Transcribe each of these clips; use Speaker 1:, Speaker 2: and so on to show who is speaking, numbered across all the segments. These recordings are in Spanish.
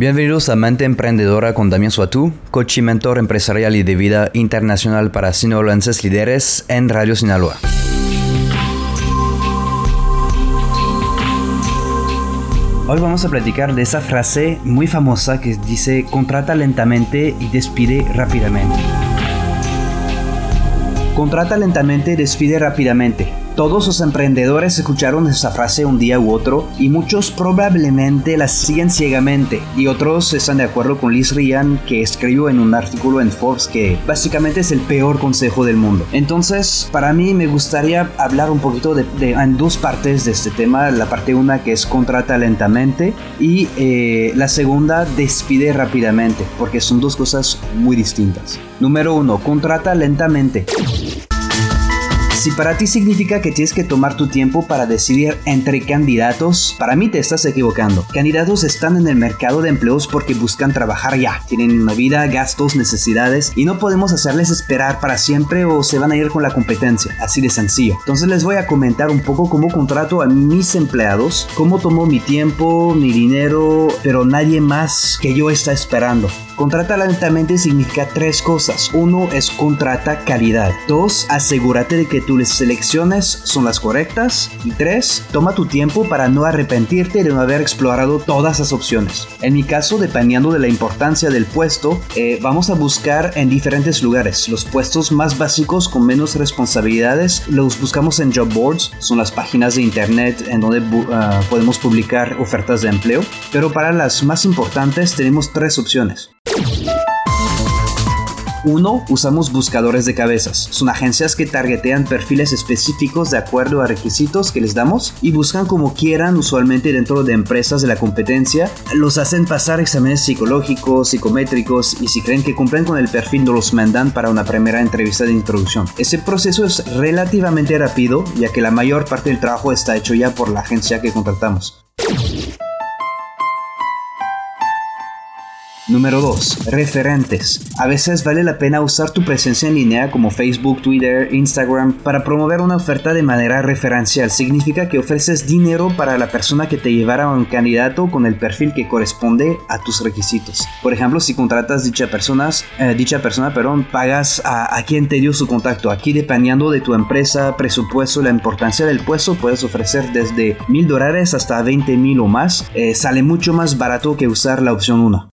Speaker 1: Bienvenidos a Mente Emprendedora con Damián Suatú, coach y mentor empresarial y de vida internacional para sinaloenses líderes en Radio Sinaloa. Hoy vamos a platicar de esa frase muy famosa que dice contrata lentamente y despide rápidamente. Contrata lentamente y despide rápidamente. Todos los emprendedores escucharon esa frase un día u otro y muchos probablemente la siguen ciegamente y otros están de acuerdo con Liz Ryan que escribió en un artículo en Forbes que básicamente es el peor consejo del mundo. Entonces, para mí me gustaría hablar un poquito de, en dos partes de este tema. La parte una que es contrata lentamente y eh, la segunda despide rápidamente porque son dos cosas muy distintas. Número uno, contrata lentamente. Si para ti significa que tienes que tomar tu tiempo para decidir entre candidatos, para mí te estás equivocando. Candidatos están en el mercado de empleos porque buscan trabajar ya. Tienen una vida, gastos, necesidades y no podemos hacerles esperar para siempre o se van a ir con la competencia. Así de sencillo. Entonces les voy a comentar un poco cómo contrato a mis empleados, cómo tomo mi tiempo, mi dinero, pero nadie más que yo está esperando. Contrata lentamente significa tres cosas. Uno es contrata calidad. Dos, asegúrate de que tus selecciones son las correctas. Y tres, toma tu tiempo para no arrepentirte de no haber explorado todas las opciones. En mi caso, dependiendo de la importancia del puesto, eh, vamos a buscar en diferentes lugares. Los puestos más básicos con menos responsabilidades los buscamos en job boards. Son las páginas de internet en donde ah, podemos publicar ofertas de empleo. Pero para las más importantes tenemos tres opciones. Uno, usamos buscadores de cabezas. Son agencias que targetean perfiles específicos de acuerdo a requisitos que les damos y buscan como quieran, usualmente dentro de empresas de la competencia. Los hacen pasar exámenes psicológicos, psicométricos y si creen que cumplen con el perfil los mandan para una primera entrevista de introducción. Ese proceso es relativamente rápido ya que la mayor parte del trabajo está hecho ya por la agencia que contratamos. Número 2. Referentes. A veces vale la pena usar tu presencia en línea como Facebook, Twitter, Instagram para promover una oferta de manera referencial. Significa que ofreces dinero para la persona que te llevará a un candidato con el perfil que corresponde a tus requisitos. Por ejemplo, si contratas dicha, personas, eh, dicha persona, perdón, pagas a, quien te dio su contacto. Aquí dependiendo de tu empresa, presupuesto, la importancia del puesto, puedes ofrecer desde mil dólares hasta 20 mil o más. Eh, sale mucho más barato que usar la opción 1.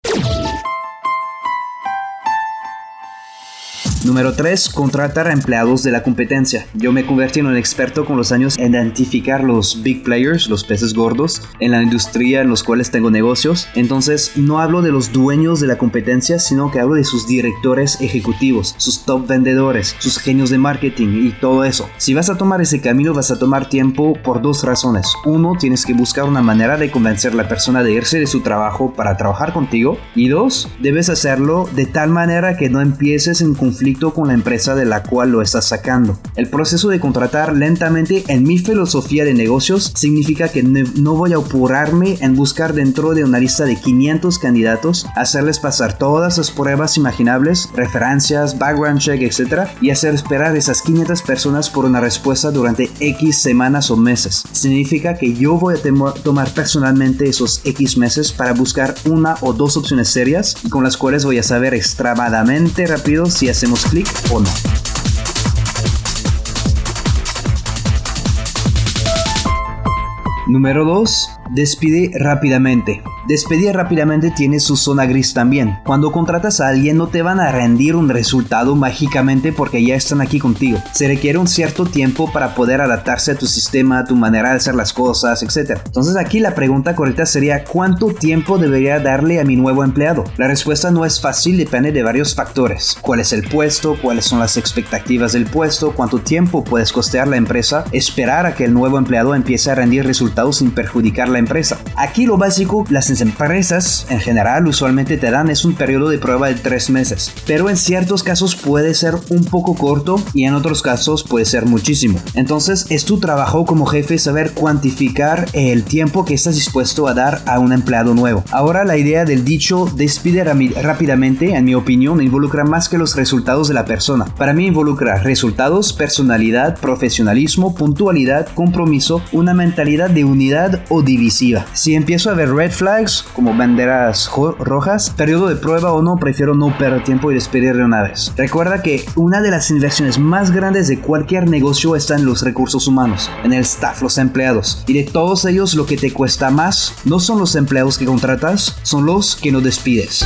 Speaker 1: Número 3. Contratar a empleados de la competencia. Yo me convertí en un experto con los años en identificar los big players, los peces gordos, en la industria en los cuales tengo negocios. Entonces no hablo de los dueños de la competencia, sino que hablo de sus directores ejecutivos, sus top vendedores, sus genios de marketing y todo eso. Si vas a tomar ese camino vas a tomar tiempo por dos razones. Uno, tienes que buscar una manera de convencer a la persona de irse de su trabajo para trabajar contigo. Y dos, debes hacerlo de tal manera que no empieces en conflicto con la empresa de la cual lo estás sacando. El proceso de contratar lentamente en mi filosofía de negocios significa que no voy a apurarme en buscar dentro de una lista de 500 candidatos, hacerles pasar todas las pruebas imaginables, referencias, background check, etc. y hacer esperar esas 500 personas por una respuesta durante X semanas o meses. Significa que yo voy a tomar personalmente esos X meses para buscar una o dos opciones serias y con las cuales voy a saber extremadamente rápido si hacemos clic o no. Número 2. Despide rápidamente. Despedir rápidamente tiene su zona gris también. Cuando contratas a alguien no te van a rendir un resultado mágicamente porque ya están aquí contigo. Se requiere un cierto tiempo para poder adaptarse a tu sistema, a tu manera de hacer las cosas, etc. Entonces aquí la pregunta correcta sería ¿cuánto tiempo debería darle a mi nuevo empleado? La respuesta no es fácil, depende de varios factores. ¿Cuál es el puesto? ¿Cuáles son las expectativas del puesto? ¿Cuánto tiempo puedes costear la empresa? Esperar a que el nuevo empleado empiece a rendir resultados sin perjudicar la empresa. Aquí lo básico, las empresas en general usualmente te dan es un periodo de prueba de tres meses, pero en ciertos casos puede ser un poco corto y en otros casos puede ser muchísimo. Entonces es tu trabajo como jefe saber cuantificar el tiempo que estás dispuesto a dar a un empleado nuevo. Ahora la idea del dicho despide rápidamente, en mi opinión, involucra más que los resultados de la persona. Para mí involucra resultados, personalidad, profesionalismo, puntualidad, compromiso, una mentalidad de unidad o división Si empiezo a ver red flags, como banderas rojas, periodo de prueba o no, prefiero no perder tiempo y despedir de una vez. Recuerda que una de las inversiones más grandes de cualquier negocio está en los recursos humanos, en el staff, los empleados. Y de todos ellos lo que te cuesta más no son los empleados que contratas, son los que no despides.